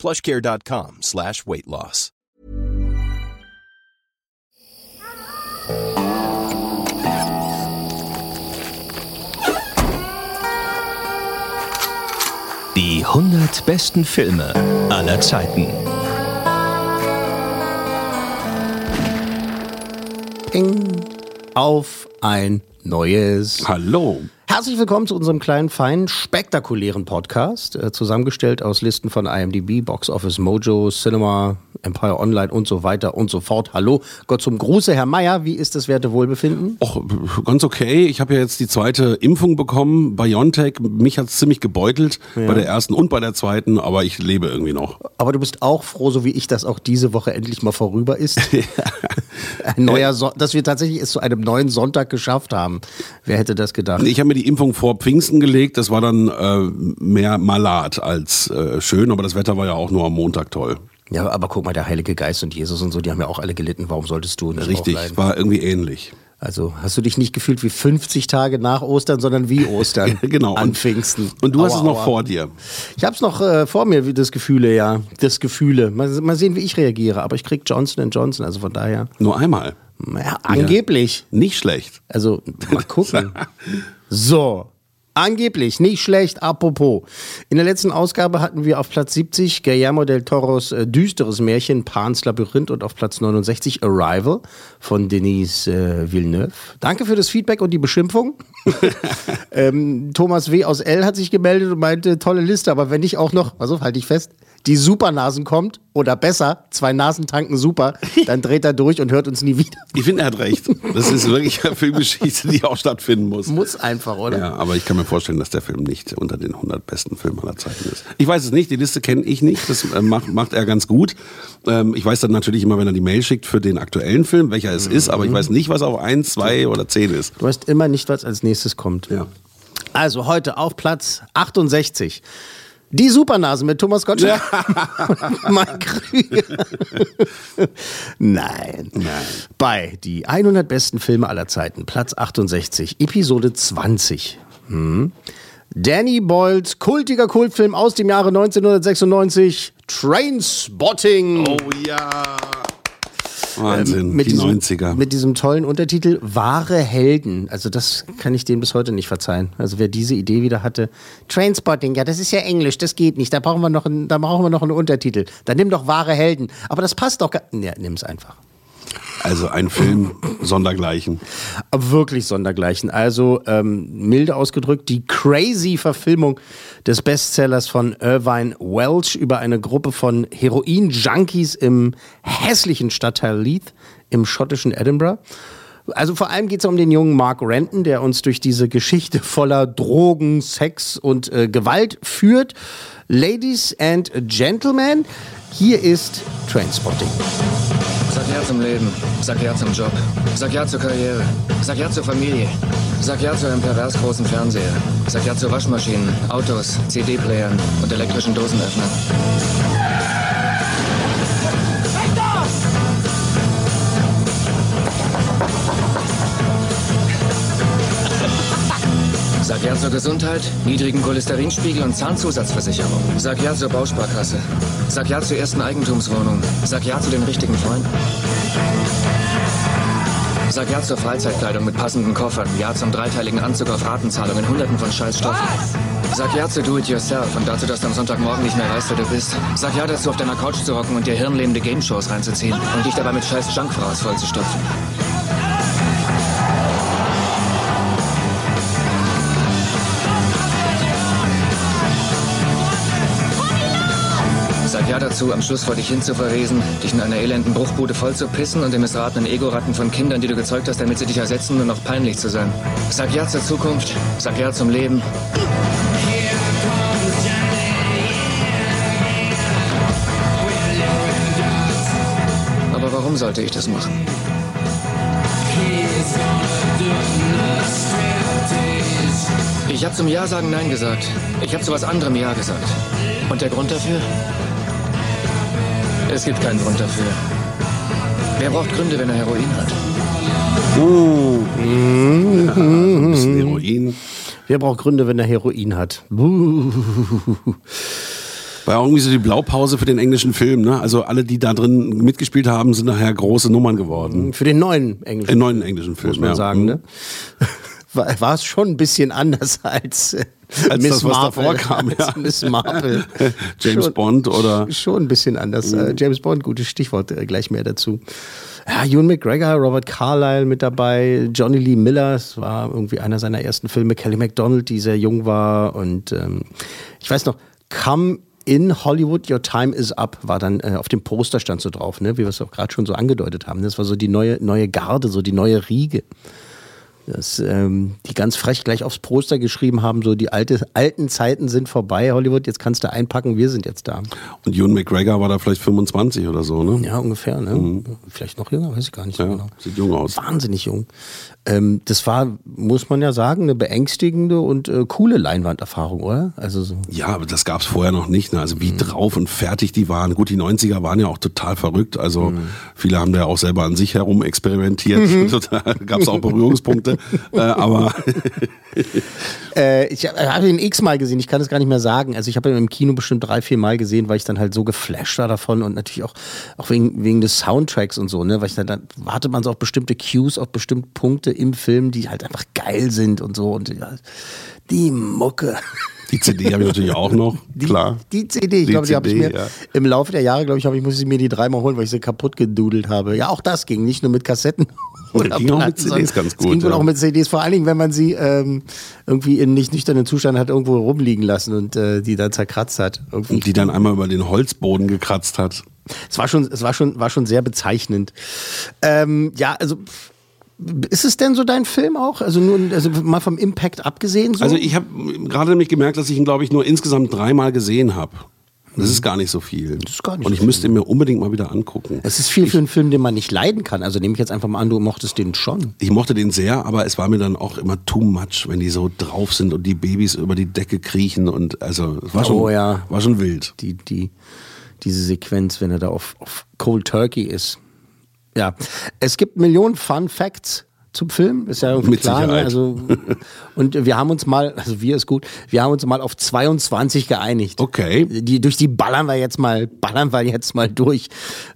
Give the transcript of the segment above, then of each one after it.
plushcare.com slash weight loss. Die 100 besten Filme aller Zeiten. Auf ein neues. Hallo. Herzlich willkommen zu unserem kleinen, feinen, spektakulären Podcast, äh, zusammengestellt aus Listen von IMDb, Box Office Mojo, Cinema, Empire Online und so weiter und so fort. Hallo, Gott zum Gruße, Herr Meier, wie ist das Werte Wohlbefinden? Och, ganz okay. Ich habe ja jetzt die zweite Impfung bekommen, BioNTech. Mich hat es ziemlich gebeutelt, bei der ersten und bei der zweiten, aber ich lebe irgendwie noch. Aber du bist auch froh, so wie ich, dass auch diese Woche endlich mal vorüber ist. Ein neuer so dass wir tatsächlich es zu einem neuen Sonntag geschafft haben. Wer hätte das gedacht? Ich habe mir die Impfung vor Pfingsten gelegt. Das war dann äh, mehr Malat als äh, schön, aber das Wetter war ja auch nur am Montag toll. Ja, aber guck mal, der Heilige Geist und Jesus und so, die haben ja auch alle gelitten. Warum solltest du nicht Richtig, auch leiden? war irgendwie ähnlich. Also hast du dich nicht gefühlt wie 50 Tage nach Ostern, sondern wie Ostern Genau. an Pfingsten. Und du hast Aua, es noch aua. vor dir. Ich habe es noch äh, vor mir, wie das Gefühle, ja. Das Gefühle. Mal, mal sehen, wie ich reagiere. Aber ich krieg Johnson Johnson, also von daher. Nur einmal. Ja, angeblich. Nicht schlecht. Also mal gucken. So. Angeblich, nicht schlecht, apropos. In der letzten Ausgabe hatten wir auf Platz 70 Guillermo del Toros äh, düsteres Märchen Pan's Labyrinth und auf Platz 69 Arrival von Denise äh, Villeneuve. Danke für das Feedback und die Beschimpfung. ähm, Thomas W. aus L. hat sich gemeldet und meinte, tolle Liste, aber wenn nicht auch noch, also halte ich fest, die Supernasen kommt oder besser, zwei Nasen tanken super, dann dreht er durch und hört uns nie wieder. Ich finde, er hat recht. Das ist wirklich eine Filmgeschichte, die auch stattfinden muss. Muss einfach, oder? Ja, aber ich kann mir vorstellen, dass der Film nicht unter den 100 besten Filmen aller Zeiten ist. Ich weiß es nicht, die Liste kenne ich nicht, das äh, macht, macht er ganz gut. Ähm, ich weiß dann natürlich immer, wenn er die Mail schickt für den aktuellen Film, welcher es ist, aber ich weiß nicht, was auf 1, 2 oder 10 ist. Du weißt immer nicht, was als nächstes kommt. Ja. Also heute auf Platz 68. Die Supernasen mit Thomas Gottschalk. Mike Krüger. Nein. Nein. Bei die 100 besten Filme aller Zeiten, Platz 68, Episode 20. Hm. Danny Boyles kultiger Kultfilm aus dem Jahre 1996, Trainspotting. Oh ja. Wahnsinn, mit die diesem, 90er. Mit diesem tollen Untertitel Wahre Helden. Also das kann ich denen bis heute nicht verzeihen. Also wer diese Idee wieder hatte, Trainspotting, ja, das ist ja Englisch, das geht nicht. Da brauchen wir noch einen, da brauchen wir noch einen Untertitel. Dann nimm doch Wahre Helden. Aber das passt doch gar. Ja, nimm's einfach. Also ein Film sondergleichen. Aber wirklich sondergleichen. Also ähm, milde ausgedrückt, die crazy Verfilmung des Bestsellers von Irvine Welsh über eine Gruppe von Heroin-Junkies im hässlichen Stadtteil Leith im schottischen Edinburgh. Also vor allem geht es um den jungen Mark Renton, der uns durch diese Geschichte voller Drogen, Sex und äh, Gewalt führt. Ladies and Gentlemen, hier ist Trainspotting. Sag ja zum Leben. Sag ja zum Job. Sag ja zur Karriere. Sag ja zur Familie. Sag ja zu einem pervers großen Fernseher. Sag ja zu Waschmaschinen, Autos, CD-Playern und elektrischen Dosenöffnern. Sag ja zur Gesundheit, niedrigen Cholesterinspiegel und Zahnzusatzversicherung. Sag ja zur Bausparkasse. Sag ja zur ersten Eigentumswohnung. Sag ja zu den richtigen Freunden. Sag ja zur Freizeitkleidung mit passenden Koffern. Ja zum dreiteiligen Anzug auf Ratenzahlung in hunderten von Scheißstoffen. Sag ja zu Do-It-Yourself und dazu, dass du am Sonntagmorgen nicht mehr weißt, wer du bist. Sag ja dazu, auf deiner Couch zu hocken und dir hirnlähmende Game-Shows reinzuziehen und dich dabei mit scheiß Junkfraß vollzustopfen. Sag ja dazu, am Schluss vor dich hin zu verwesen, dich in einer elenden Bruchbude voll zu pissen und den missratenen Ego-Ratten von Kindern, die du gezeugt hast, damit sie dich ersetzen, nur noch peinlich zu sein. Sag ja zur Zukunft, sag ja zum Leben. warum sollte ich das machen? Ich habe zum Ja sagen Nein gesagt. Ich habe zu was anderem Ja gesagt. Und der Grund dafür? Es gibt keinen Grund dafür. Wer braucht Gründe, wenn er Heroin hat? Ein bisschen Heroin. Wer braucht Gründe, wenn er Heroin hat? War ja irgendwie so die Blaupause für den englischen Film. Ne? Also alle, die da drin mitgespielt haben, sind nachher große Nummern geworden. Für den neuen englischen Im neuen englischen Film. muss man ja. sagen, ne? War, war es schon ein bisschen anders als, äh, Als Miss das, was davor kam, ja. Miss Marple. James Schon- Bond oder Schon ein bisschen anders. Äh, James Bond, gutes Stichwort, äh, gleich mehr dazu. Ja, Ewan McGregor, Robert Carlyle mit dabei, Johnny Lee Miller, das war irgendwie einer seiner ersten Filme, Kelly MacDonald, die sehr jung war und ähm, ich weiß noch, Come in Hollywood, Your Time is Up, war dann äh, auf dem Poster stand so drauf, ne? wie wir es auch gerade schon so angedeutet haben. Das war so die neue, neue Garde, so die neue Riege. Das, ähm, die ganz frech gleich aufs Poster geschrieben haben, so die alte, alten Zeiten sind vorbei, Hollywood, jetzt kannst du einpacken, wir sind jetzt da. und Ewan McGregor war da vielleicht 25 oder so, ne? Ja, ungefähr, ne? Vielleicht noch jünger, weiß ich gar nicht so Ja, genau. sieht jung aus. Wahnsinnig jung. Ähm, das war, muss man ja sagen, eine beängstigende und äh, coole Leinwanderfahrung, oder? Also so. Ja, aber das gab's vorher noch nicht. Ne? Also Mhm. wie drauf und fertig die waren. Gut, die 90er waren ja auch total verrückt. Also Mhm. viele haben da ja auch selber an sich herum experimentiert. Total, gab's auch Berührungspunkte. Äh, aber Äh, ich habe hab ihn x-mal gesehen, ich kann es gar nicht mehr sagen. Also ich habe ihn im Kino bestimmt drei, vier Mal gesehen, weil ich dann halt so geflasht war davon und natürlich auch, auch wegen, wegen des Soundtracks und so, ne? Weil ich dann, dann wartet man so auf bestimmte Cues, auf bestimmte Punkte im Film, die halt einfach geil sind und so. Und ja, die Mucke. die CD habe ich natürlich auch noch. Die, Klar. Die CD, ich Die glaube, die habe ich mir ja. im Laufe der Jahre, glaube ich, habe ich muss ich mir die dreimal holen, weil ich sie kaputt gedudelt habe. Ja, auch das ging nicht nur mit Kassetten. oder ging auch mit CDs ganz gut, ging wohl ja. auch mit CDs, vor allen Dingen, wenn man sie ähm, irgendwie in nicht nüchternen Zustand hat irgendwo rumliegen lassen und äh, die dann zerkratzt hat. Irgendwie. Und die dann einmal über den Holzboden gekratzt hat. Es war schon, es war schon, war schon sehr bezeichnend. Ähm, ja, also ist es denn so dein Film auch? Also nur, also mal vom Impact abgesehen so? Also ich habe gerade nämlich gemerkt, dass ich ihn, glaube ich, nur insgesamt dreimal gesehen habe. Das ist gar nicht so viel. Das ist gar nicht Und so ich müsste ihn mir unbedingt mal wieder angucken. es ist viel für einen Film, den man nicht leiden kann. Also nehme ich jetzt einfach mal an, du mochtest den schon. Ich mochte den sehr, aber es war mir dann auch immer too much, wenn die so drauf sind und die Babys über die Decke kriechen und also es war schon, Oh ja. war schon wild. die, die, diese Sequenz, wenn er da auf, auf Cold Turkey ist. Ja, es gibt Millionen Fun Facts zum Film, ist ja irgendwie Mit klar. Ne? Sicherheit. Also, und wir haben uns mal, also wir ist gut, wir haben uns mal auf 22 geeinigt. Okay. Die, durch die ballern wir jetzt mal, ballern wir jetzt mal durch,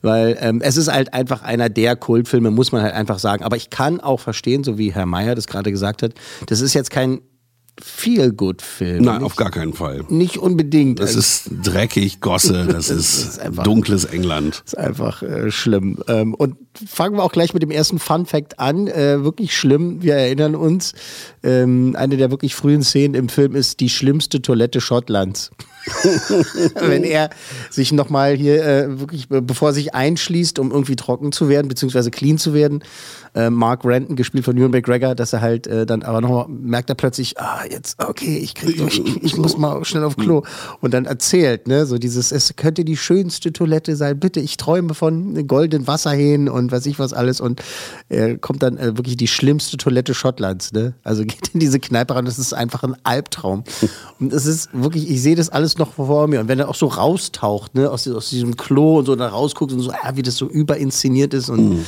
weil ähm, es ist halt einfach einer der Kultfilme, muss man halt einfach sagen. Aber ich kann auch verstehen, so wie Herr Meyer das gerade gesagt hat, das ist jetzt kein Feel-Good-Film. Nein, Nicht- auf gar keinen Fall. Nicht unbedingt. Das Also- ist dreckig, Gosse, das, ist, ist einfach- dunkles England. ist einfach äh, schlimm. Ähm, und fangen wir auch gleich mit dem ersten Fun Fact an. Äh, wirklich schlimm. Wir erinnern uns, ähm, eine der wirklich frühen Szenen im Film ist die schlimmste Toilette Schottlands. Wenn er sich nochmal hier äh, wirklich, bevor er sich einschließt, um irgendwie trocken zu werden, beziehungsweise clean zu werden, äh, Mark Renton, gespielt von Ewan McGregor, dass er halt äh, dann aber nochmal merkt er plötzlich, ah, jetzt, okay, ich, krieg, ich, ich muss mal schnell auf Klo. Und dann erzählt, ne, so dieses, es könnte die schönste Toilette sein, bitte, ich träume von goldenen Wasserhähnen und weiß ich was alles. Und er kommt dann äh, wirklich die schlimmste Toilette Schottlands, ne? Also geht in diese Kneipe rein, das ist einfach ein Albtraum. Und es ist wirklich, ich sehe das alles noch vor mir. Und wenn er auch so raustaucht, ne, aus, aus diesem Klo und so da rausguckt und so, ah, wie das so überinszeniert ist und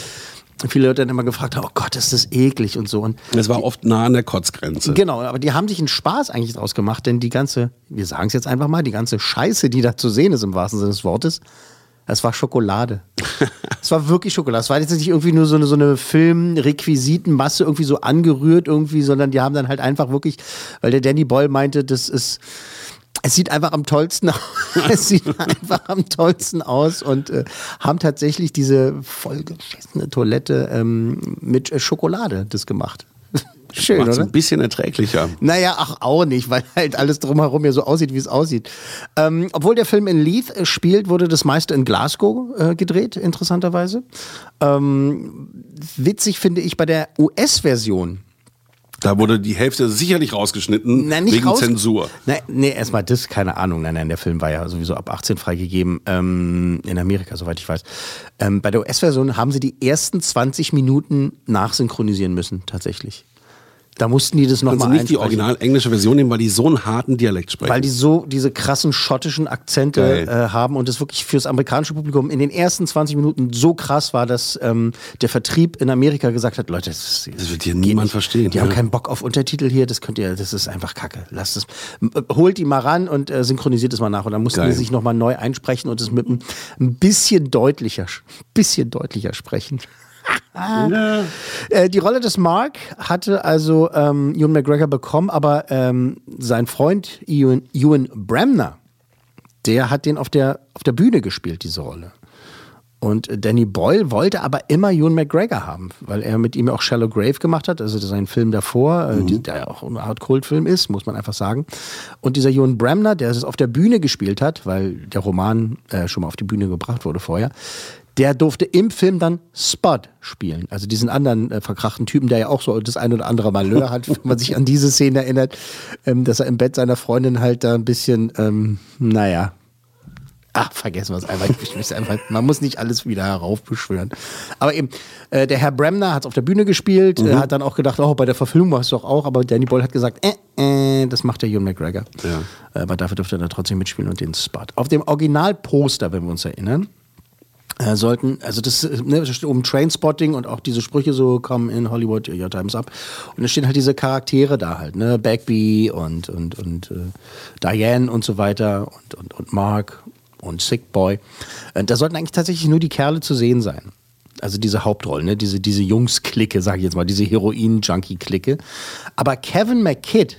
viele Leute dann immer gefragt haben, oh Gott, ist das eklig und so. Und Es war oft nah an der Kotzgrenze. Genau, aber die haben sich einen Spaß eigentlich draus gemacht, denn die ganze, wir sagen es jetzt einfach mal, die ganze Scheiße, die da zu sehen ist im wahrsten Sinne des Wortes, das war Schokolade. Es war wirklich Schokolade. Es war jetzt nicht irgendwie nur so eine, so eine Filmrequisitenmasse irgendwie so angerührt irgendwie, sondern die haben dann halt einfach wirklich, weil der Danny Boyle meinte, das ist, es sieht einfach am tollsten aus. es sieht einfach am tollsten aus und äh, haben tatsächlich diese vollgeschissene Toilette ähm, mit äh, Schokolade das gemacht. Schön, Macht's oder? ein bisschen erträglicher. Naja, ach auch nicht, weil halt alles drumherum ja so aussieht, wie es aussieht. Ähm, obwohl der Film in Leith äh, spielt, wurde das meiste in Glasgow äh, gedreht, interessanterweise. Ähm, witzig finde ich bei der US-Version Da wurde die Hälfte sicherlich rausgeschnitten Nein, nicht wegen raus- Zensur. Nein, nee, erstmal das, keine Ahnung. Nein, nein, der Film war ja sowieso ab 18 freigegeben ähm, in Amerika, soweit ich weiß. Ähm, bei der US-Version haben sie die ersten 20 Minuten nachsynchronisieren müssen, tatsächlich. Da mussten die das nochmal nicht die original englische Version nehmen, weil die so einen harten Dialekt sprechen. Weil die so diese krassen schottischen Akzente äh, haben und das wirklich fürs amerikanische Publikum in den ersten 20 Minuten so krass war, dass ähm, der Vertrieb in Amerika gesagt hat, Leute, das, Das wird hier niemand verstehen, Die haben ja. keinen Bock auf Untertitel hier, das könnt ihr, das ist einfach Kacke. Lasst es, äh, holt die mal ran und äh, synchronisiert es mal nach. Und dann mussten Geil. die sich nochmal neu einsprechen und es mit einem ein bisschen deutlicher, bisschen deutlicher sprechen. Äh, Die Rolle des Mark hatte also ähm, Ewan McGregor bekommen, aber ähm, sein Freund Ewan, Ewan Bremner, der hat den auf der, auf der Bühne gespielt, diese Rolle. Und Danny Boyle wollte aber immer Ewan McGregor haben, weil er mit ihm auch Shallow Grave gemacht hat, also sein Film davor, äh, die, der ja auch eine Art Kultfilm ist, muss man einfach sagen. Und dieser Ewan Bremner, der es auf der Bühne gespielt hat, weil der Roman äh, schon mal auf die Bühne gebracht wurde vorher, der durfte im Film dann Spud spielen. Also diesen anderen äh, verkrachten Typen, der ja auch so das ein oder andere Malheur hat, wenn man sich an diese Szene erinnert, ähm, dass er im Bett seiner Freundin halt da ein bisschen, ähm, naja, Ach, vergessen wir es einfach. Einfach. Man muss nicht alles wieder heraufbeschwören. Aber eben, äh, der Herr Bremner hat es auf der Bühne gespielt, äh, hat dann auch gedacht, oh, bei der Verfilmung war es doch auch, aber Danny Boyle hat gesagt, äh, äh, das macht der Ewan McGregor. Ja. Äh, aber dafür dürfte er dann trotzdem mitspielen und den Spot. Auf dem Originalposter, wenn wir uns erinnern, äh, sollten, also das äh, ne, da steht oben Trainspotting und auch diese Sprüche so kommen in Hollywood, your time's up. Und da stehen halt diese Charaktere da halt, ne, Bagby und, und, und äh, Diane und so weiter und, und, und Mark und Sick Boy. Äh, da sollten eigentlich tatsächlich nur die Kerle zu sehen sein. Also diese Hauptrollen, ne? diese, diese Jungs-Clique, sage ich jetzt mal, diese Heroin-Junkie-Clique. Aber Kevin McKidd,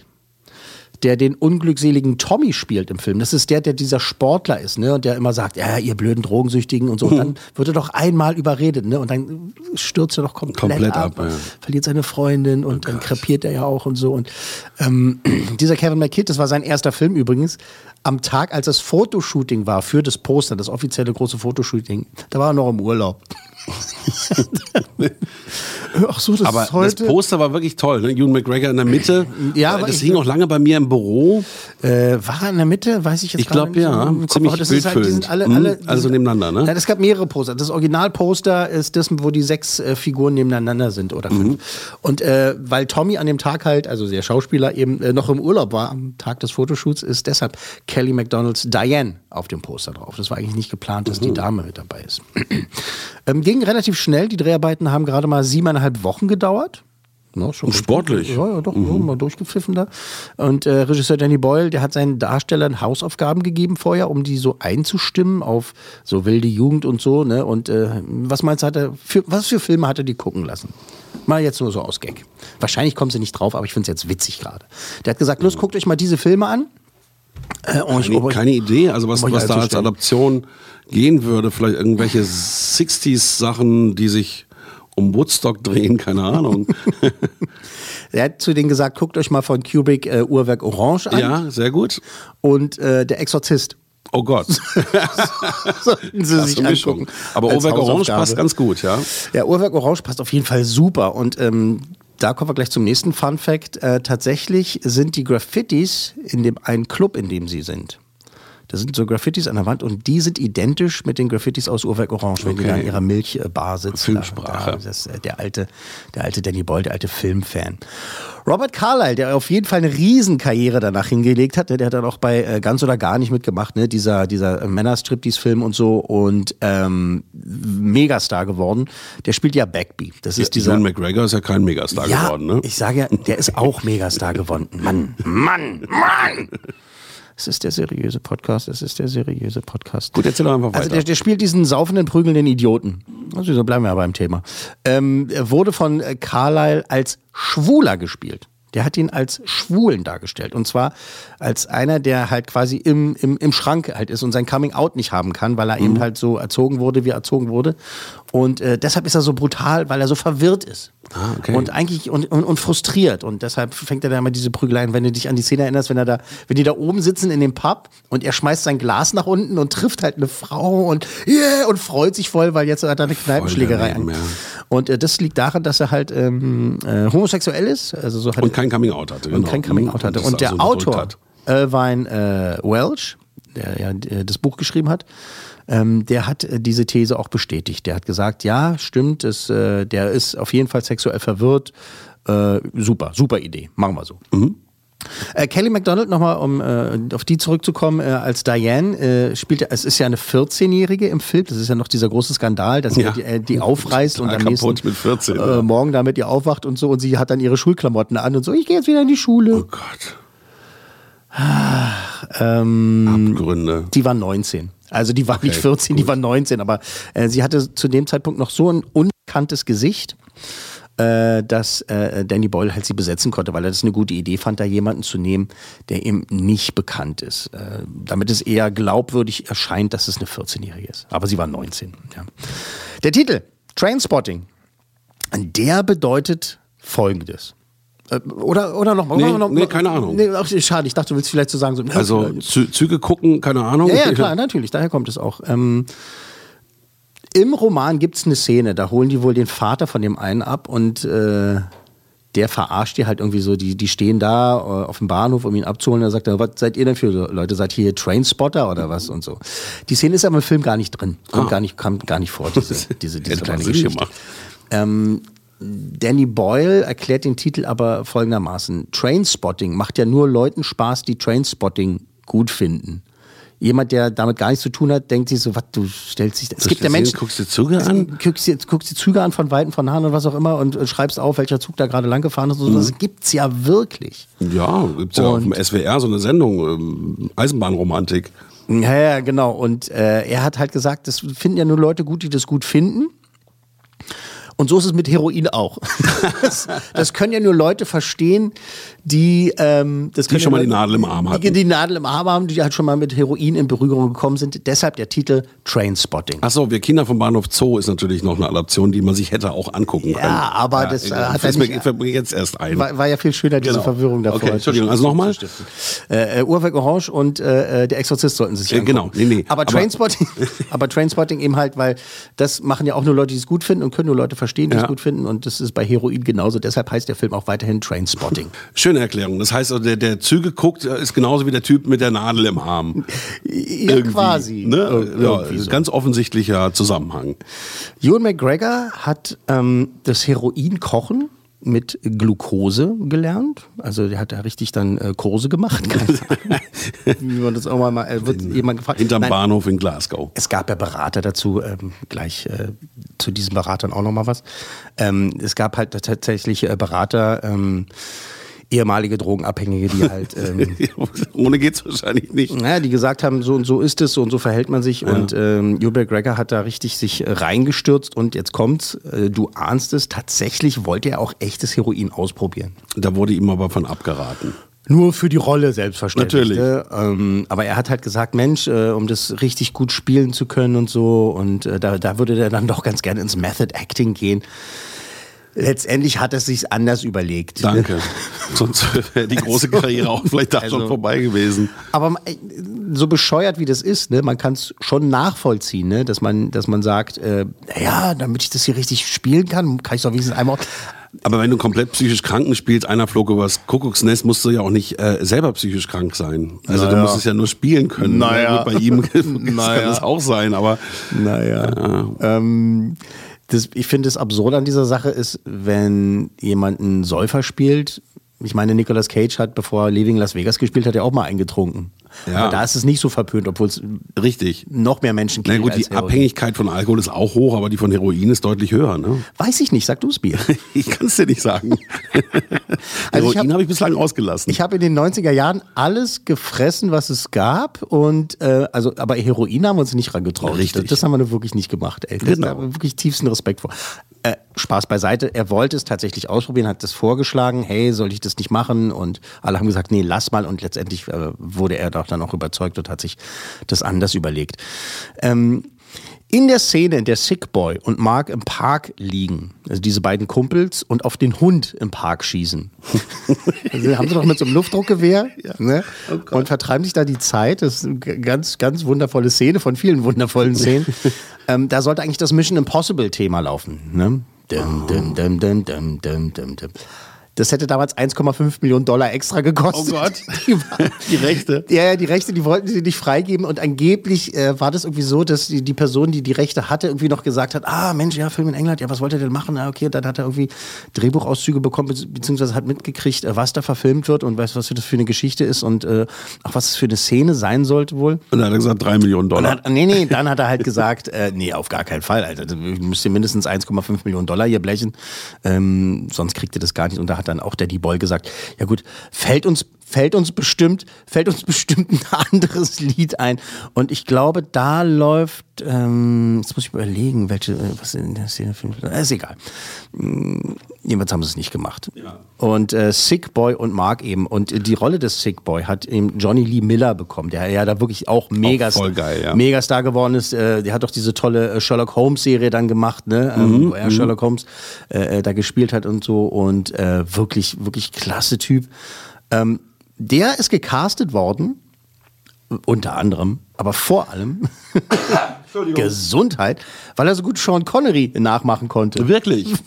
der den unglückseligen Tommy spielt im Film. Das ist der, der dieser Sportler ist, ne? Und der immer sagt, ja, ihr blöden Drogensüchtigen und so. Und dann wird er doch einmal überredet, ne? Und dann stürzt er doch komplett, Komplett ab, ab, ja. verliert seine Freundin und dann krepiert er ja auch und so. Und ähm, dieser Kevin McKidd, das war sein erster Film übrigens, am Tag, als das Fotoshooting war für das Poster, das offizielle große Fotoshooting, da war er noch im Urlaub. Ach so, das Aber ist heute. das Poster war wirklich toll. Ne? Ewan McGregor in der Mitte. Ja, Äh, das ich- hing auch lange bei mir im Büro. Äh, war er in der Mitte? Weiß ich jetzt Ich glaub, nicht ja. so im Kopf. Ziemlich das ist halt, die sind alle, Mhm. alle Also sind- nebeneinander, ne? Nein, es gab mehrere Poster. Das Originalposter ist das, wo die sechs äh, Figuren nebeneinander sind oder fünf. Mhm. Und äh, weil Tommy an dem Tag halt, also der Schauspieler eben äh, noch im Urlaub war am Tag des Fotoshoots, ist deshalb Kelly McDonalds Diane auf dem Poster drauf. Das war eigentlich nicht geplant, dass die Dame mit dabei ist. Ähm, ging relativ schnell. Die Dreharbeiten haben gerade mal siebeneinhalb Wochen gedauert. Ganz Sportlich. Ja, ja, doch, ja, mal durchgepfiffen da. Und äh, Regisseur Danny Boyle, der hat seinen Darstellern Hausaufgaben gegeben vorher, um die so einzustimmen auf so wilde Jugend und so. Ne? Und äh, was meinst du, hat er für, was für Filme hat er die gucken lassen? Mal jetzt nur so aus Gag. Wahrscheinlich kommen sie nicht drauf, aber ich finde es jetzt witzig gerade. Der hat gesagt, los, guckt euch mal diese Filme an. Äh, ich- euch- keine Idee, also was, was da als. Adaption gehen würde. Vielleicht irgendwelche 60s-Sachen, die sich um Woodstock drehen, keine Ahnung. Er hat zu denen gesagt, guckt euch mal von Kubrick äh, Uhrwerk Orange an ja, sehr gut. und äh, Der Exorzist. Oh Gott. Sollten sie sich angucken. Aber Overg Orange passt ganz gut, ja. Ja, Uhrwerk Orange passt auf jeden Fall super. Und ähm, da kommen wir gleich zum nächsten Fun Fact. Äh, tatsächlich sind die Graffitis in dem einen Club, in dem sie sind. Da sind so Graffitis an der Wand und die sind identisch mit den Graffitis aus Uhrwerk Orange, wenn die Okay. da in ihrer Milchbar sitzen. Filmsprache. Da, da, das, äh, der, alte, der alte Danny Boyle, der alte Filmfan. Robert Carlyle, der auf jeden Fall eine Riesenkarriere danach hingelegt hat, ne, der hat dann auch bei äh, Ganz oder Gar nicht mitgemacht, ne? dieser, dieser Männerstriptease-Film und so und ähm, Megastar geworden. Der spielt ja Bagby. Das ist dieser. Ewan McGregor ist ja kein Megastar ja, geworden, ne? ich sage ja, der ist auch Megastar geworden. Mann, Mann, Mann! Es ist der seriöse Podcast, es ist der seriöse Podcast. Gut, erzähl doch einfach weiter. Also der, der spielt diesen saufenden, prügelnden Idioten. Also so bleiben wir ja beim Thema. Ähm, er wurde von äh, Carlyle als Schwuler gespielt. Der hat ihn als Schwulen dargestellt. Und zwar als einer, der halt quasi im, im, im Schrank halt ist und sein Coming-out nicht haben kann, weil er eben halt so erzogen wurde, wie er erzogen wurde. Und äh, deshalb ist er so brutal, weil er so verwirrt ist. Ah, okay. Und eigentlich und, und, und frustriert. Und deshalb fängt er da immer diese Prügeleien, wenn du dich an die Szene erinnerst, wenn er da, wenn die da oben sitzen in dem Pub und er schmeißt sein Glas nach unten und trifft halt eine Frau und yeah, und freut sich voll, weil jetzt hat er eine Kneipenschlägerei an. ja. Und äh, das liegt daran, dass er halt ähm, äh, homosexuell ist. Also so Und kein Coming Out hatte. und genau. kein Coming Out hatte. das Und der bedrückt Autor äh, war ein Welsh, der ja äh, das Buch geschrieben hat. Ähm, der hat äh, diese These auch bestätigt. Der hat gesagt, ja, stimmt, es, äh, der ist auf jeden Fall sexuell verwirrt. Äh, super, super Idee. Machen wir so. Äh, Kelly MacDonald, nochmal, um äh, auf die zurückzukommen, äh, als Diane äh, spielte, es ist ja eine 14-Jährige im Film, das ist ja noch dieser große Skandal, dass Ja. sie die, äh, die aufreißt und am nächsten kaputt mit 14, äh. Morgen damit ihr aufwacht und so und sie hat dann ihre Schulklamotten an und so, ich gehe jetzt wieder in die Schule. Oh Gott. Ähm, Abgründe. Die war 19. Also die war nicht 14, die gut. war 19, aber äh, sie hatte zu dem Zeitpunkt noch so ein unbekanntes Gesicht, äh, dass äh, Danny Boyle halt sie besetzen konnte, weil er das eine gute Idee fand, da jemanden zu nehmen, der ihm nicht bekannt ist. Äh, damit es eher glaubwürdig erscheint, dass es eine 14-Jährige ist. Aber sie war 19. Ja. Der Titel, Trainspotting, der bedeutet folgendes. Äh, Oder, oder noch mal? Nee, noch, nee, keine Ahnung. Nee, ach, schade, ich dachte, du willst vielleicht so sagen. So, Also Zü Züge gucken, keine Ahnung. ja, ja, klar, natürlich, daher kommt es auch. Ähm, Im Roman gibt es eine Szene, da holen die wohl den Vater von dem einen ab und äh, der verarscht die halt irgendwie so, die, die stehen da äh, auf dem Bahnhof, um ihn abzuholen. Da sagt er, was seid ihr denn für Leute? Seid ihr hier Trainspotter oder was und so. Die Szene ist aber im Film gar nicht drin, kommt, gar, nicht, kommt gar nicht vor, diese, diese, diese kleine Geschichte. Ähm, Danny Boyle erklärt den Titel aber folgendermaßen. Trainspotting macht ja nur Leuten Spaß, die Trainspotting gut finden. Jemand, der damit gar nichts zu tun hat, denkt sich so, was, du stellst dich... Es gibt ja Menschen... guckst dir Züge an? Guckst dir, guckst die Züge an von Weitem, von Nahen und was auch immer und äh, schreibst auf, welcher Zug da gerade lang gefahren ist. Mhm. Das gibt's ja wirklich. Ja, gibt's ja auf dem SWR so eine Sendung, ähm, Eisenbahnromantik. Ja, ja, genau. Und äh, er hat halt gesagt, das finden ja nur Leute gut, die das gut finden. Und so ist es mit Heroin auch. das, das können ja nur Leute verstehen, die, ähm, das können schon ja mal die Nadel im Arm Die, hatten. die Nadel im Arm haben, die halt schon mal mit Heroin in Berührung gekommen sind. Deshalb der Titel Trainspotting. Achso, wir Kinder vom Bahnhof Zoo ist natürlich noch eine Adaption, die man sich hätte auch angucken Ja, können. aber das, äh, hat fällt mir, nicht- fällt mir jetzt erst ein. War, war ja viel schöner, diese Genau. Verwirrung davor. Okay, Entschuldigung, also nochmal? Äh, äh, Uhrwerk Orange und äh, äh, der Exorzist sollten sich Äh, angucken. genau, nee, nee. Aber, Aber- Trainspotting, aber Trainspotting eben halt, weil das machen ja auch nur Leute, die es gut finden und können nur Leute verstehen, die Ja. es gut finden. Und das ist bei Heroin genauso. Deshalb heißt der Film auch weiterhin Trainspotting. Schöne Erklärung. Das heißt, also, der, der Züge guckt, äh, ist genauso wie der Typ mit der Nadel im Arm. ja, Irgendwie, quasi. Ne? Ir- Ja, irgendwie so. Ganz offensichtlicher Zusammenhang. Ewan McGregor hat ähm, das Heroin-Kochen mit Glucose gelernt. Also der hat da richtig dann äh, Kurse gemacht. Wie man das auch mal, mal äh, wird jemand gefragt. Hinterm Nein, Bahnhof in Glasgow. Es gab ja Berater dazu, ähm, gleich äh, zu diesen Beratern auch nochmal was. Ähm, es gab halt tatsächlich äh, Berater, ähm, ehemalige Drogenabhängige, die halt, ähm, Ohne geht's wahrscheinlich nicht. naja, die gesagt haben, so und so ist es, so und so verhält man sich. Und ähm, Hubert Gregor hat da richtig sich äh, reingestürzt und jetzt kommt's, äh, du ahnst es, tatsächlich wollte er auch echtes Heroin ausprobieren. Da wurde ihm aber von abgeraten. Nur für die Rolle selbstverständlich. Natürlich. Ne? Ähm, aber er hat halt gesagt, Mensch, äh, um das richtig gut spielen zu können und so, und äh, da, da würde er dann doch ganz gerne ins Method Acting gehen. Letztendlich hat er sich anders überlegt. Danke. Sonst wäre die große Karriere auch vielleicht da Also- schon vorbei gewesen. Aber äh, so bescheuert wie das ist, ne, man kann es schon nachvollziehen, ne, dass man, dass man sagt, äh, ja, damit ich das hier richtig spielen kann, kann ich doch wenigstens einmal. Aber wenn du komplett psychisch Kranken spielst, einer flog übers Kuckucksnest, musst du ja auch nicht äh, selber psychisch krank sein. Also du Naja. musst es ja nur spielen können. Naja. Ja, bei ihm kann Naja. das auch sein, aber Naja. Ähm, das, ich finde, das Absurde an dieser Sache ist, wenn jemand einen Säufer spielt. Ich meine, Nicolas Cage hat, bevor er Leaving Las Vegas gespielt hat, ja auch mal eingetrunken. Ja. Aber da ist es nicht so verpönt, obwohl es richtig. noch mehr Menschen Na killt gut, die. Abhängigkeit von Alkohol ist auch hoch, aber die von Heroin ist deutlich höher. Ne? Weiß ich nicht, sag du es mir. Ich kann es dir nicht sagen. Also Heroin hab- habe ich bislang ausgelassen. Ich habe in den 90er Jahren alles gefressen, was es gab. Und äh, also, aber Heroin haben wir uns nicht rangetraut. Richtig. Das, das haben wir nur wirklich nicht gemacht, ey. Das Genau. da haben wir wirklich tiefsten Respekt vor. Äh, Spaß beiseite. Er wollte es tatsächlich ausprobieren, hat das vorgeschlagen, hey, soll ich das nicht machen? Und alle haben gesagt, nee, lass mal. Und letztendlich äh, wurde er doch dann auch überzeugt und hat sich das anders überlegt. Ähm, In der Szene, in der Sick Boy und Mark im Park liegen, also diese beiden Kumpels, und auf den Hund im Park schießen. also haben sie doch mit so einem Luftdruckgewehr ne? und vertreiben sich da die Zeit. Das ist eine ganz, ganz wundervolle Szene von vielen wundervollen Szenen. ähm, da sollte eigentlich das Mission Impossible-Thema laufen. Ne? Dum, dum, dum, Das hätte damals 1,5 Millionen Dollar extra gekostet. Oh Gott. Die, Die Rechte. ja, ja, die Rechte, die wollten sie nicht freigeben und angeblich äh, war das irgendwie so, dass die, die Person, die die Rechte hatte, irgendwie noch gesagt hat, ah Mensch, ja, Film in England, ja, was wollt ihr denn machen? Ah, okay, dann hat er irgendwie Drehbuchauszüge bekommen, be- beziehungsweise hat mitgekriegt, äh, was da verfilmt wird und weiß, was das für eine Geschichte ist und äh, auch was es für eine Szene sein sollte wohl. Und dann hat er gesagt, drei Millionen Und Dollar. hat, nee, nee, dann hat er halt gesagt, äh, nee, auf gar keinen Fall, Alter. Du müsst ihr mindestens 1,5 Millionen Dollar hier blechen, ähm, sonst kriegt ihr das gar nicht. Und da hat dann auch Daddy Boy gesagt, ja gut, fällt uns, fällt uns bestimmt, fällt uns bestimmt ein anderes Lied ein. Und ich glaube, da läuft, ähm, jetzt muss ich überlegen, welche, äh, was in der Szene, äh, ist egal. Mm, Jedenfalls haben sie es nicht gemacht. Und äh, Sick Boy und Mark eben. Und äh, die Rolle des Sick Boy hat eben Johnny Lee Miller bekommen, der ja da wirklich auch mega, voll geil, ja. Megastar geworden ist. Äh, der hat doch diese tolle äh, Sherlock Holmes Serie dann gemacht, ne? Ähm, wo er Sherlock Holmes äh, da gespielt hat und so. Und wirklich, wirklich klasse Typ. Ähm, der ist gecastet worden, unter anderem, aber vor allem Gesundheit, weil er so gut Sean Connery nachmachen konnte. Wirklich?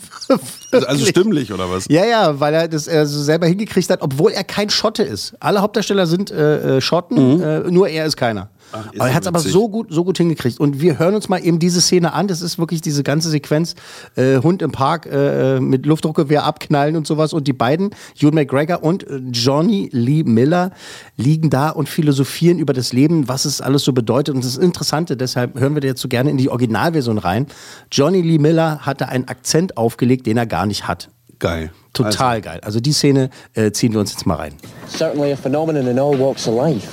Also, also stimmlich oder was? Ja, ja, weil er das äh, so selber hingekriegt hat, obwohl er kein Schotte ist. Alle Hauptdarsteller sind äh, äh, Schotten, äh, nur er ist keiner. Ist aber er hat es aber so gut, so gut hingekriegt. Und wir hören uns mal eben diese Szene an. Das ist wirklich diese ganze Sequenz: äh, Hund im Park äh, mit Luftdruckgewehr abknallen und sowas. Und die beiden, Ewan McGregor und äh, Johnny Lee Miller, liegen da und philosophieren über das Leben, was es alles so bedeutet. Und das Interessante, deshalb hören wir jetzt so gerne in die Originalversion rein. Johnny Lee Miller hatte einen Akzent aufgelegt, den er gar nicht hat. Geil. Total geil. Also die Szene äh, ziehen wir uns jetzt mal rein. Certainly a phenomenon in all walks of life.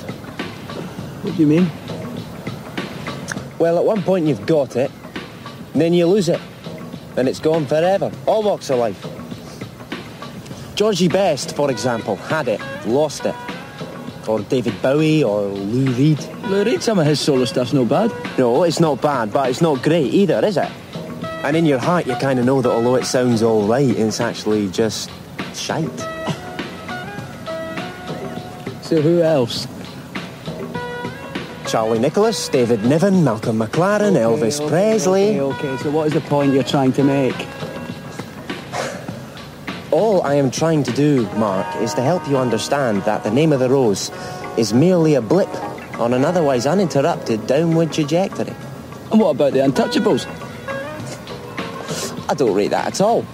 What do you mean? Well, at one point you've got it, and then you lose it, and it's gone forever. All walks of life. Georgie Best, for example, had it, lost it. Or David Bowie, or Lou Reed. Lou Reed, some of his solo stuff's no bad. No, it's not bad, but it's not great either, is it? And in your heart, you kind of know that although it sounds all right, it's actually just shite. So who else? Charlie Nicholas, David Niven, Malcolm McLaren, Elvis Okay, Presley. Okay, okay, so what is the point you're trying to make? All I am trying to do, Mark, is to help you understand that the name of the rose is merely a blip on an otherwise uninterrupted downward trajectory. And what about the Untouchables? I don't rate that at all.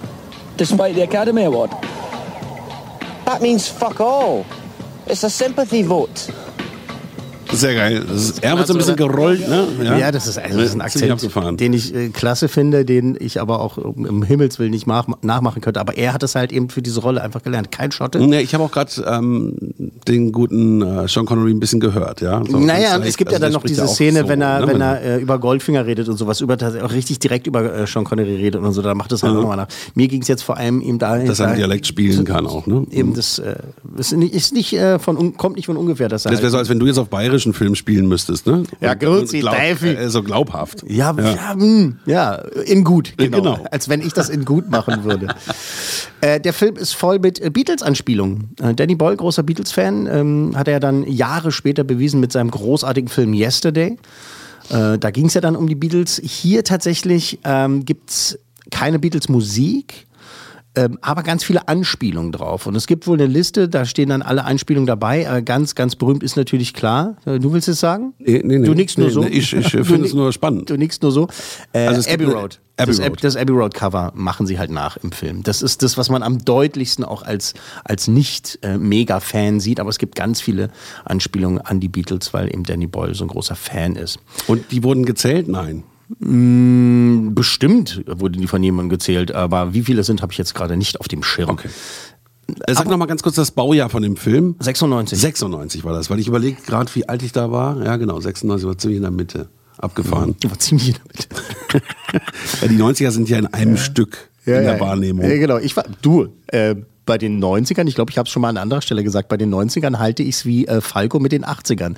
Despite the Academy Award? That means fuck all. It's a sympathy vote. Sehr geil. Das ist, er wird so ein bisschen gerollt, ne? Ja, das, ist, also das ist ein Akzent, den ich äh, klasse finde, den ich aber auch um, im Himmelswillen nicht mach, nachmachen könnte. Aber er hat es halt eben für diese Rolle einfach gelernt. Kein Schotte. Nee, ich habe auch gerade ähm, den guten äh, Sean Connery ein bisschen gehört, ja. So, naja, es gibt Also ja dann noch diese ja Szene, so, wenn er, ne, wenn er äh, über Goldfinger redet und sowas, über auch richtig direkt über äh, Sean Connery redet und so, da macht es halt auch nochmal nach. Mir ging es jetzt vor allem eben da. Dass er einen Dialekt spielen kann auch, ne? Eben das äh, ist nicht, ist nicht äh, von un- kommt nicht von ungefähr, dass er Das wäre so, halt- als wenn du jetzt auf bayerischen Film spielen müsstest, ne? Ja, grüezi, glaub- äh, So glaubhaft. Ja, ja. ja, in gut, genau. Genau. Als wenn ich das in gut machen würde. äh, der Film ist voll mit äh, Beatles-Anspielungen. Äh, Danny Boyle, großer Beatles-Fan, ähm, hat er dann Jahre später bewiesen mit seinem großartigen Film Yesterday. Äh, da ging es ja dann um die Beatles. Hier tatsächlich ähm, gibt es keine Beatles-Musik. Ähm, aber ganz viele Anspielungen drauf. Und es gibt wohl eine Liste, da stehen dann alle Anspielungen dabei. Äh, ganz, ganz berühmt ist natürlich klar. Äh, du willst es sagen? Nee, nee, nee. Du nix nur Nee, so. nee, ich- ich finde es nur spannend. Du nix nur so. Äh, Also Abbey Road. Abbey das, Road. Das Abbey Road Cover machen sie halt nach im Film. Das ist das, was man am deutlichsten auch als, als nicht-Mega-Fan sieht. Aber es gibt ganz viele Anspielungen an die Beatles, weil eben Danny Boyle so ein großer Fan ist. Und die wurden gezählt? Nein. Bestimmt wurden die von jemandem gezählt, aber wie viele es sind, habe ich jetzt gerade nicht auf dem Schirm. Okay. Äh, Sag noch mal ganz kurz das Baujahr von dem Film. 96. 96 war das, weil ich überlegt gerade, wie alt ich da war. Ja, genau, 96 war ziemlich in der Mitte. Abgefahren. War ziemlich in der Mitte. Ja, die 90er sind ja in einem Stück in der Wahrnehmung. Ja, genau. Ich war, du, äh, bei den 90ern, ich glaube, ich habe es schon mal an anderer Stelle gesagt, bei den 90ern halte ich es wie äh, Falco mit den 80ern.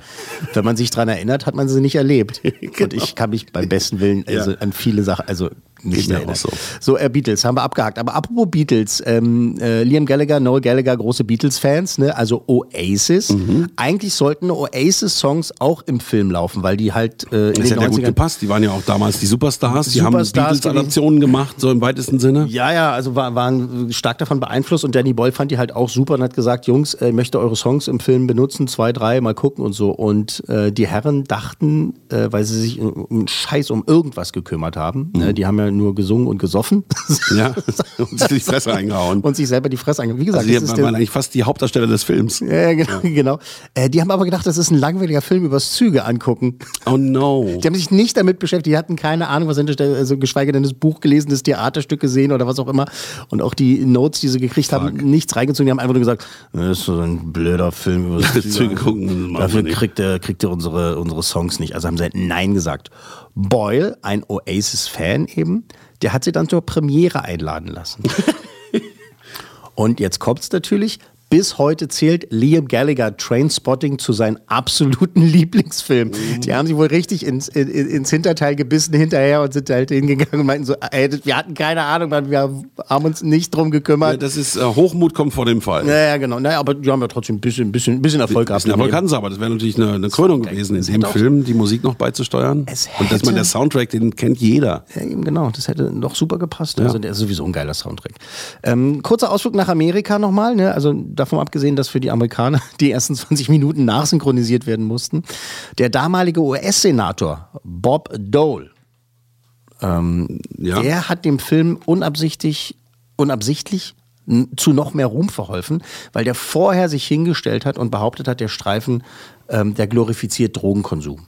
Wenn man sich dran erinnert, hat man sie nicht erlebt. Und ich kann mich beim besten Willen also, an viele Sachen, also nicht erinnern. auch so. So, äh, Beatles haben wir abgehakt. Aber apropos Beatles, ähm, äh, Liam Gallagher, Noel Gallagher, große Beatles-Fans, ne? also Oasis. Mhm. Eigentlich sollten Oasis-Songs auch im Film laufen, weil die halt äh, in Das den hätte ja gut 90ern gepasst. Die waren ja auch damals die Superstars. Die Superstars haben Beatles-Adaptionen gemacht, so im weitesten Sinne. Ja, ja, also war, waren stark davon beeinflusst und Danny Boyle fand die halt auch super und hat gesagt, Jungs, äh, ich möchte eure Songs im Film benutzen, zwei, drei, mal gucken und so. Und äh, die Herren dachten, äh, weil sie sich um, um Scheiß um irgendwas gekümmert haben, ne, die haben ja nur gesungen und gesoffen. Ja, und sich die Fresse eingehauen. und sich selber die Fresse angehauen. Wie gesagt, Also die das ist waren eigentlich fast die Hauptdarsteller des Films. ja, genau. genau. Äh, die haben aber gedacht, das ist ein langweiliger Film übers Züge angucken. Oh no. Die haben sich nicht damit beschäftigt, die hatten keine Ahnung, was hintersteht, also geschweige denn das Buch gelesen, das Theaterstück gesehen oder was auch immer. Und auch die Notes, die sie gekriegt haben, nichts reingezogen. Die haben einfach nur gesagt, das ist so ein blöder Film über das Züge gucken, Dafür kriegt er, kriegt er unsere, unsere Songs nicht. Also haben sie Nein gesagt. Boyle, ein Oasis-Fan eben, der hat sie dann zur Premiere einladen lassen. Und jetzt kommt's natürlich. Bis heute zählt Liam Gallagher Trainspotting zu seinen absoluten Lieblingsfilmen. Die haben sich wohl richtig ins, in, ins Hinterteil gebissen hinterher und sind halt hingegangen und meinten so, ey, wir hatten keine Ahnung, Mann, wir haben uns nicht drum Ja, gekümmert. das ist äh, Hochmut kommt vor dem Fall. Ja, ja, genau. Naja, aber die haben ja trotzdem ein bisschen, bisschen, bisschen Erfolg gehabt. Hatten sie, aber das wäre natürlich eine, eine Krönung gewesen, in dem auch- Film die Musik noch beizusteuern. Und dass man der Soundtrack, den kennt jeder. Ja, eben genau, das hätte doch super gepasst. Also der ist sowieso ein geiler Soundtrack. Ähm, kurzer Ausflug nach Amerika nochmal, ne? also davon abgesehen, dass für die Amerikaner die ersten 20 Minuten nachsynchronisiert werden mussten. Der damalige US-Senator Bob Dole, ähm, Ja. der hat dem Film unabsichtlich, unabsichtlich zu noch mehr Ruhm verholfen, weil der vorher sich hingestellt hat und behauptet hat, der Streifen, ähm, der glorifiziert Drogenkonsum.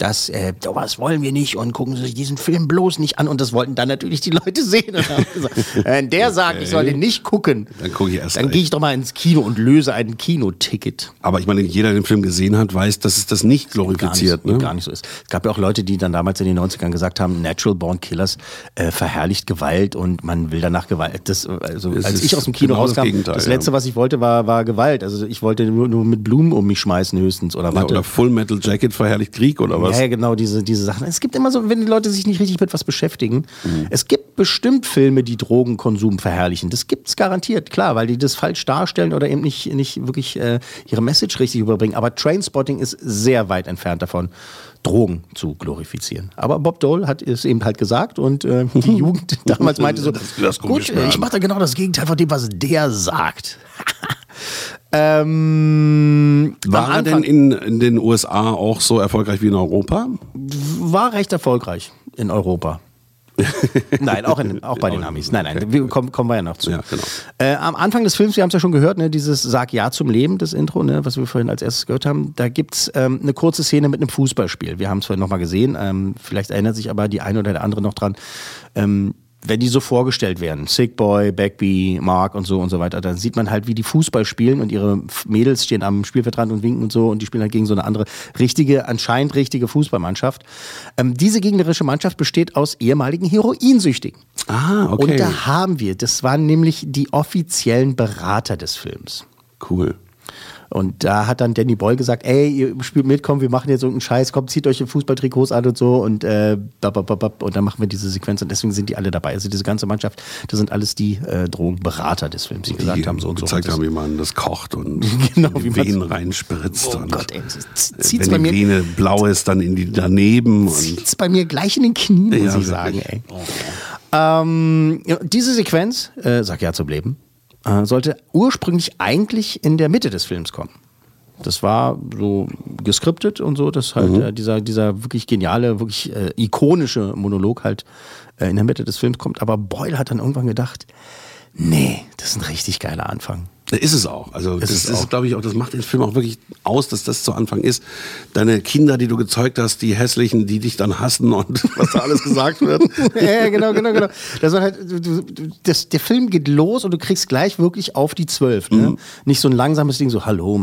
Das, äh, sowas wollen wir nicht und gucken Sie sich diesen Film bloß nicht an. Und das wollten dann natürlich die Leute sehen. Und haben gesagt, Wenn der sagt, ich soll den nicht gucken, Dann gucke ich erst dann gehe ich doch mal ins Kino und löse ein Kinoticket. Aber ich meine, jeder, der den Film gesehen hat, weiß, dass es das nicht glorifiziert. gar nicht, ne? gar nicht so ist. Es gab ja auch Leute, die dann damals in den 90ern gesagt haben, Natural Born Killers äh, verherrlicht Gewalt und man will danach Gewalt. Das, also, Es als ich aus dem Kino genau das rauskam, das ja. letzte, was ich wollte, war, war Gewalt. Also ich wollte nur, nur mit Blumen um mich schmeißen höchstens oder Ja, oder Full Metal Jacket verherrlicht Krieg oder was? Ja, genau, diese, diese Sachen. Es gibt immer so, wenn die Leute sich nicht richtig mit was beschäftigen. Mhm. Es gibt bestimmt Filme, die Drogenkonsum verherrlichen. Das gibt's garantiert, klar, weil die das falsch darstellen oder eben nicht, nicht wirklich äh, ihre Message richtig überbringen. Aber Trainspotting ist sehr weit entfernt davon, Drogen zu glorifizieren. Aber Bob Dole hat es eben halt gesagt und äh, die Jugend damals meinte so, Das- das gut, ich mir ich an." mache da genau das Gegenteil von dem, was der sagt. ähm, War er denn in, in den USA auch so erfolgreich wie in Europa? war recht erfolgreich in Europa. nein, auch, in, auch bei den Amis. Nein, nein, wir kommen, kommen wir ja noch zu. Ja, genau. äh, am Anfang des Films, wir haben es ja schon gehört, ne, dieses Sag Ja zum Leben, das Intro, ne, was wir vorhin als erstes gehört haben, da gibt es ähm, eine kurze Szene mit einem Fußballspiel. Wir haben es vorhin nochmal gesehen, ähm, vielleicht erinnert sich aber die eine oder der andere noch dran. Ähm, wenn die so vorgestellt werden, Sick Boy, Backby, Mark und so und so weiter, dann sieht man halt, wie die Fußball spielen und ihre Mädels stehen am Spielfeldrand und winken und so und die spielen halt gegen so eine andere, richtige, anscheinend richtige Fußballmannschaft. Ähm, diese gegnerische Mannschaft besteht aus ehemaligen Heroinsüchtigen. Ah, okay. Und da haben wir, das waren nämlich die offiziellen Berater des Films. Cool. Und da hat dann Danny Boyle gesagt, ey, ihr spielt mit, komm, wir machen jetzt irgendeinen Scheiß, kommt, zieht euch die Fußballtrikots an und so und äh, bap, und dann machen wir diese Sequenz und deswegen sind die alle dabei. Also diese ganze Mannschaft, das sind alles die äh, Drogenberater des Films, die gesagt die haben, so und so. gezeigt Und das- haben, wie man das kocht und Genau, in die Venen reinspritzt. Oh und Gott, ey, zieht's wenn bei die mir, Vene blau ist, dann in die daneben. Zieht's bei mir gleich in den Knien, muss Ja, ich wirklich. sagen, ey. Ähm, ja, diese Sequenz, äh, sag ja zum Leben, äh, sollte ursprünglich eigentlich in der Mitte des Films kommen. Das war so geskriptet und so, dass halt äh, dieser, dieser wirklich geniale, wirklich äh, ikonische Monolog halt äh, in der Mitte des Films kommt. Aber Boyle hat dann irgendwann gedacht, nee, das ist ein richtig geiler Anfang. Ist es auch. Also das es ist, auch. glaube ich, auch, das macht den Film auch wirklich aus, dass das zu Anfang ist. Deine Kinder, die du gezeugt hast, die hässlichen, die dich dann hassen und was da alles gesagt wird. ja, genau, genau, genau. Das war halt, du- das, der Film geht los und du kriegst gleich wirklich auf die zwölf. Ne? Nicht so ein langsames Ding, so Hallo,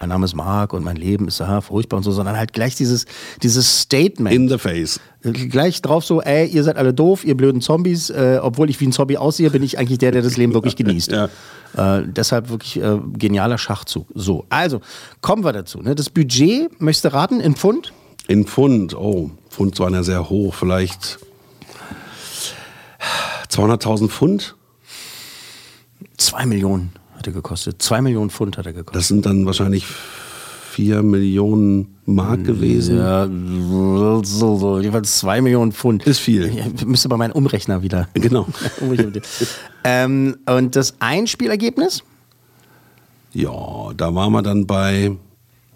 Mein Name ist Mark und mein Leben ist ja furchtbar und so, sondern halt gleich dieses, dieses Statement. In the face. gleich drauf so, ey, ihr seid alle doof, ihr blöden Zombies. Äh, obwohl ich wie ein Zombie aussehe, bin ich eigentlich der, der das Leben wirklich genießt. Ja. Äh, deshalb wirklich äh, genialer Schachzug. So, also kommen wir dazu. Ne? Das Budget, möchtest du raten, in Pfund? In Pfund, oh, Pfund waren ja sehr hoch, vielleicht 200.000 Pfund? Zwei Millionen hat er gekostet. Zwei Millionen Pfund hat er gekostet. Das sind dann wahrscheinlich 4 Millionen Mark gewesen. Ja, so, so, jedenfalls zwei Millionen Pfund. Ist viel. Ja, müsste bei meinem Umrechner wieder. Genau. Ähm, und das Einspielergebnis? Ja, da waren wir dann bei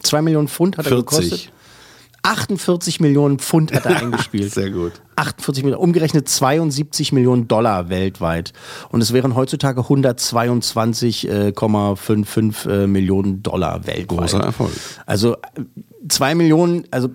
Zwei Millionen Pfund hat er 40. gekostet. 48 Millionen Pfund hat er eingespielt. Sehr gut. 48 Millionen, umgerechnet 72 Millionen Dollar weltweit. Und es wären heutzutage 122,55 äh, Millionen Dollar weltweit. Großer Erfolg. Also äh, zwei Millionen, also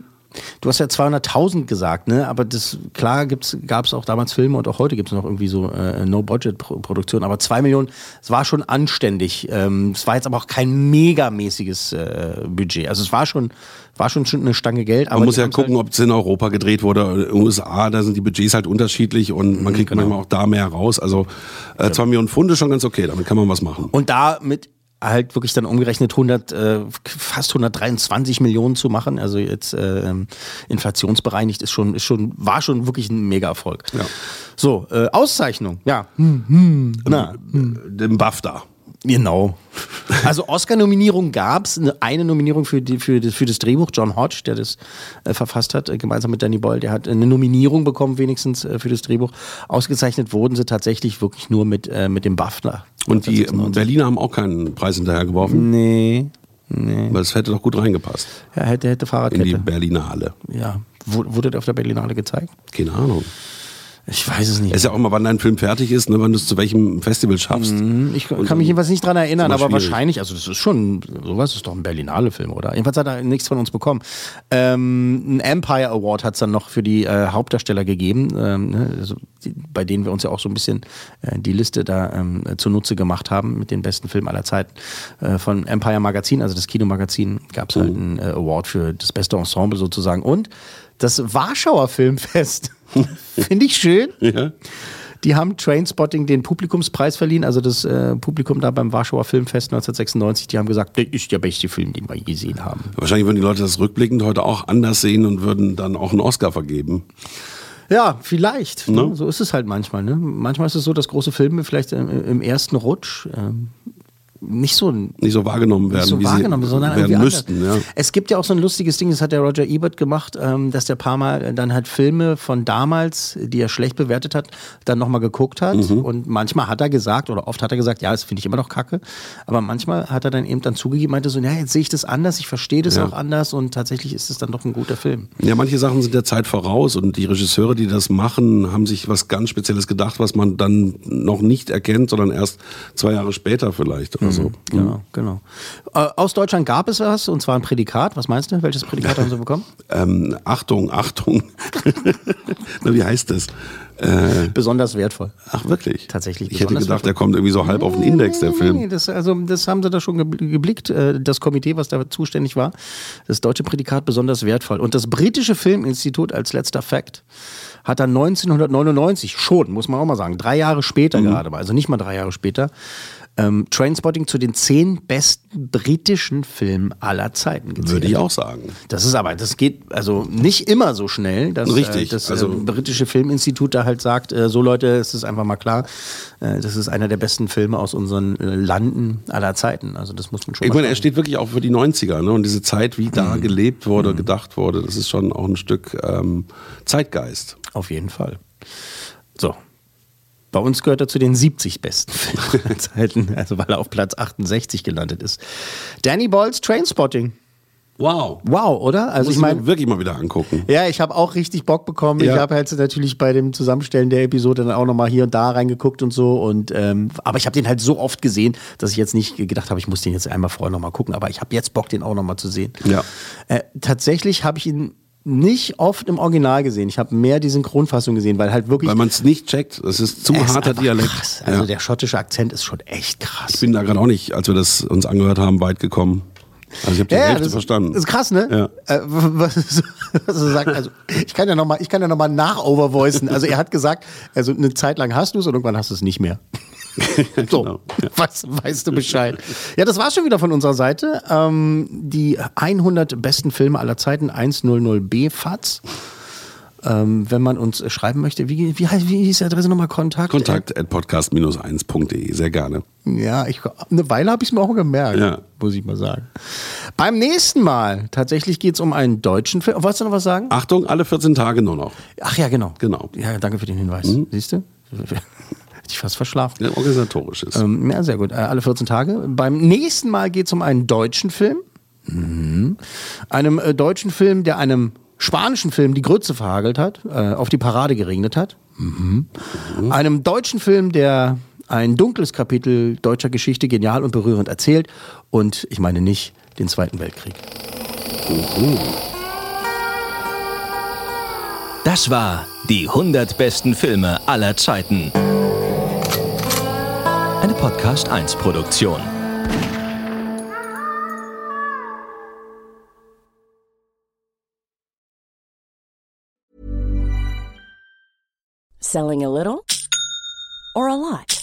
du hast ja 200.000 gesagt, ne? Aber das klar gab es auch damals Filme und auch heute gibt es noch irgendwie so äh, No-Budget-Produktionen. Aber zwei Millionen, es war schon anständig. Ähm, es war jetzt aber auch kein megamäßiges äh, Budget. Also es war schon, war schon eine Stange Geld. Aber Man muss ja gucken, ob es in Europa gedreht wurde oder in den USA. Da sind die Budgets halt unterschiedlich und man kriegt genau. manchmal auch da mehr raus. Also äh, 2 Millionen Pfund ist schon ganz okay, damit kann man was machen. Und da mit halt wirklich dann umgerechnet 100, äh, fast 123 Millionen zu machen, also jetzt äh, inflationsbereinigt, ist schon, ist schon, war schon wirklich ein Mega-Erfolg. Ja. So, äh, Auszeichnung, ja. Hm, hm, na, Den BAFTA. Genau. Also Oscar-Nominierung gab es, eine Nominierung für, die, für, das, für das Drehbuch, John Hodge, der das äh, verfasst hat, äh, gemeinsam mit Danny Boyle, der hat eine Nominierung bekommen, wenigstens äh, für das Drehbuch. Ausgezeichnet wurden sie tatsächlich wirklich nur mit, äh, mit dem BAFTA. Und die 1996. Berliner haben auch keinen Preis hinterhergeworfen, Nee, nee. weil es hätte doch gut reingepasst Ja, hätte, hätte in die Fahrradkette. Berlinale. Ja. Wu- Wurde der auf der Berlinale gezeigt? Keine Ahnung. Ich weiß es nicht. Es ist ja auch immer, wann dein Film fertig ist, ne, wann du es zu welchem Festival schaffst. Ich kann mich jedenfalls nicht dran erinnern, aber schwierig. wahrscheinlich, also das ist schon, sowas ist doch ein Berlinale-Film, oder? Jedenfalls hat er nichts von uns bekommen. Ähm, ein Empire Award hat es dann noch für die äh, Hauptdarsteller gegeben, ähm, ne, also die, bei denen wir uns ja auch so ein bisschen äh, die Liste da ähm, zunutze gemacht haben mit den besten Filmen aller Zeiten. Äh, von Empire Magazin, also das Kinomagazin, gab es halt einen äh, Award für das beste Ensemble sozusagen. Und das Warschauer Filmfest, finde ich schön. Ja. Die haben Trainspotting den Publikumspreis verliehen, also das äh, Publikum da beim Warschauer Filmfest 1996, die haben gesagt, das ist der beste Film, den wir je gesehen haben. Wahrscheinlich würden die Leute das rückblickend heute auch anders sehen und würden dann auch einen Oscar vergeben. Ja, vielleicht. Ne? Ne? So ist es halt manchmal. Ne? Manchmal ist es so, dass große Filme vielleicht im, im ersten Rutsch ähm, nicht so Nicht so wahrgenommen werden, nicht so wie wahrgenommen, sie sondern werden müssten. Ja. Es gibt ja auch so ein lustiges Ding, das hat der Roger Ebert gemacht, ähm, dass der paar Mal dann halt Filme von damals, die er schlecht bewertet hat, dann nochmal geguckt hat. Mhm. Und manchmal hat er gesagt, oder oft hat er gesagt, ja, das finde ich immer noch kacke. Aber manchmal hat er dann eben dann zugegeben, meinte so, ja, jetzt sehe ich das anders, ich verstehe das Ja. auch anders und tatsächlich ist es dann doch ein guter Film. Ja, manche Sachen sind der Zeit voraus und die Regisseure, die das machen, haben sich was ganz Spezielles gedacht, was man dann noch nicht erkennt, sondern erst zwei Jahre später vielleicht oder so. Genau, genau. Äh, aus Deutschland gab es was, und zwar ein Prädikat. Was meinst du? Welches Prädikat haben sie bekommen? Ähm, Achtung, Achtung. Na, wie heißt das? Äh, Besonders wertvoll. ach, wirklich? Tatsächlich Ich hätte gedacht, wertvoll. der kommt irgendwie so halb auf den Index, der Nee, Film. das, also, das haben sie da schon gebl- geblickt. äh, Das Komitee, was da zuständig war, das deutsche Prädikat besonders wertvoll. Und das britische Filminstitut als letzter Fakt hat dann 1999 schon, muss man auch mal sagen, drei Jahre später Mhm. gerade mal, also nicht mal drei Jahre später, ähm, Trainspotting zu den zehn besten britischen Filmen aller Zeiten gezählt. Würde ich auch sagen. Das ist aber, das geht also nicht immer so schnell, dass Richtig, äh, das also- äh, britische Filminstitut da halt sagt, äh, so Leute, es ist einfach mal klar, äh, das ist einer der besten Filme aus unseren äh, Landen aller Zeiten. Also das muss man schon Ich meine, er steht wirklich auch für die 90er ne? und diese Zeit, wie da gelebt wurde, gedacht wurde, das ist schon auch ein Stück ähm, Zeitgeist. Auf jeden Fall. So. Bei uns gehört er zu den 70 besten Filmen aller Zeiten, also weil er auf Platz 68 gelandet ist. Danny Boyles Trainspotting. Wow. Wow, oder? Also Muss ich meine, wirklich mal wieder angucken. Ja, ich habe auch richtig Bock bekommen. Ja. Ich habe halt natürlich bei dem Zusammenstellen der Episode dann auch nochmal hier und da reingeguckt und so. Und ähm, aber ich habe den halt so oft gesehen, dass ich jetzt nicht gedacht habe, ich muss den jetzt einmal vorher nochmal gucken. Aber ich habe jetzt Bock, den auch nochmal zu sehen. Ja. Äh, tatsächlich habe ich ihn nicht oft im Original gesehen. Ich habe mehr die Synchronfassung gesehen, weil halt wirklich. Weil man es nicht checkt, es ist zu es ist harter einfach Dialekt. Krass. Also ja. der schottische Akzent ist schon echt krass. Ich bin da gerade auch nicht, als wir das uns angehört haben, weit gekommen. Also ich habe die Hälfte das verstanden. ist krass, ne? Ja. Äh, was, was er sagt, also ich kann ja nochmal, ich kann ja noch mal nach-overvoicen. Also er hat gesagt, also eine Zeit lang hast du es und irgendwann hast du es nicht mehr. so, Genau, ja. was, weißt du Bescheid. Ja, das war's schon wieder von unserer Seite. Ähm, die 100 besten Filme aller Zeiten, 100b FATS. Ähm, wenn man uns schreiben möchte, wie, wie, heißt, wie hieß die Adresse nochmal? Kontakt? Kontakt at podcast-1.de, sehr gerne. Ja, ich, eine Weile habe ich es mir auch gemerkt, Ja. muss ich mal sagen. Beim nächsten Mal, tatsächlich geht es um einen deutschen Film. Wolltest du noch was sagen? Achtung, alle 14 Tage nur noch. Ach ja, genau. Genau. Ja, danke für den Hinweis. Siehst du? Ich fast verschlafen. Ja, organisatorisches. Ähm, ja, sehr gut. Äh, alle 14 Tage. Beim nächsten Mal geht es um einen deutschen Film. Mhm. Einem äh, deutschen Film, der einem spanischen Film die Grütze verhagelt hat, äh, auf die Parade geregnet hat. Mhm. Einem deutschen Film, der ein dunkles Kapitel deutscher Geschichte genial und berührend erzählt. Und ich meine nicht den Zweiten Weltkrieg. Das war die 100 besten Filme aller Zeiten. Eine Podcast 1 Produktion. Selling a little or a lot?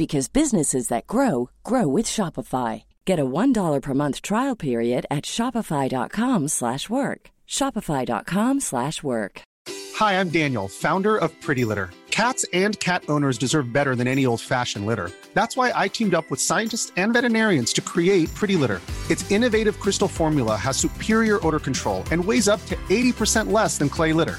because businesses that grow grow with Shopify. Get a $1 per month trial period at shopify.com/work. shopify.com/work. Hi, I'm Daniel, founder of Pretty Litter. Cats and cat owners deserve better than any old-fashioned litter. That's why I teamed up with scientists and veterinarians to create Pretty Litter. Its innovative crystal formula has superior odor control and weighs up to 80% less than clay litter.